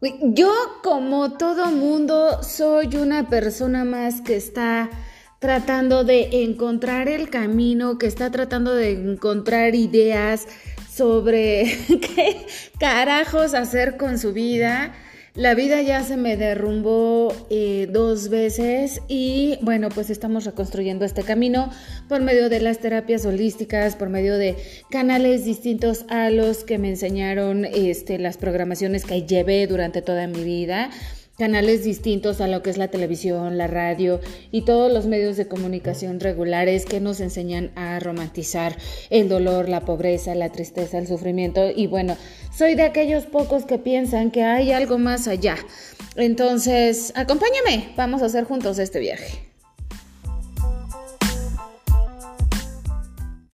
Yo, como todo mundo, soy una persona más que está tratando de encontrar el camino, que está tratando de encontrar ideas sobre qué carajos hacer con su vida. La vida ya se me derrumbó eh, dos veces y bueno, pues estamos reconstruyendo este camino por medio de las terapias holísticas, por medio de canales distintos a los que me enseñaron este, las programaciones que llevé durante toda mi vida canales distintos a lo que es la televisión, la radio y todos los medios de comunicación regulares que nos enseñan a romantizar el dolor, la pobreza, la tristeza, el sufrimiento. Y bueno, soy de aquellos pocos que piensan que hay algo más allá. Entonces, acompáñame, vamos a hacer juntos este viaje.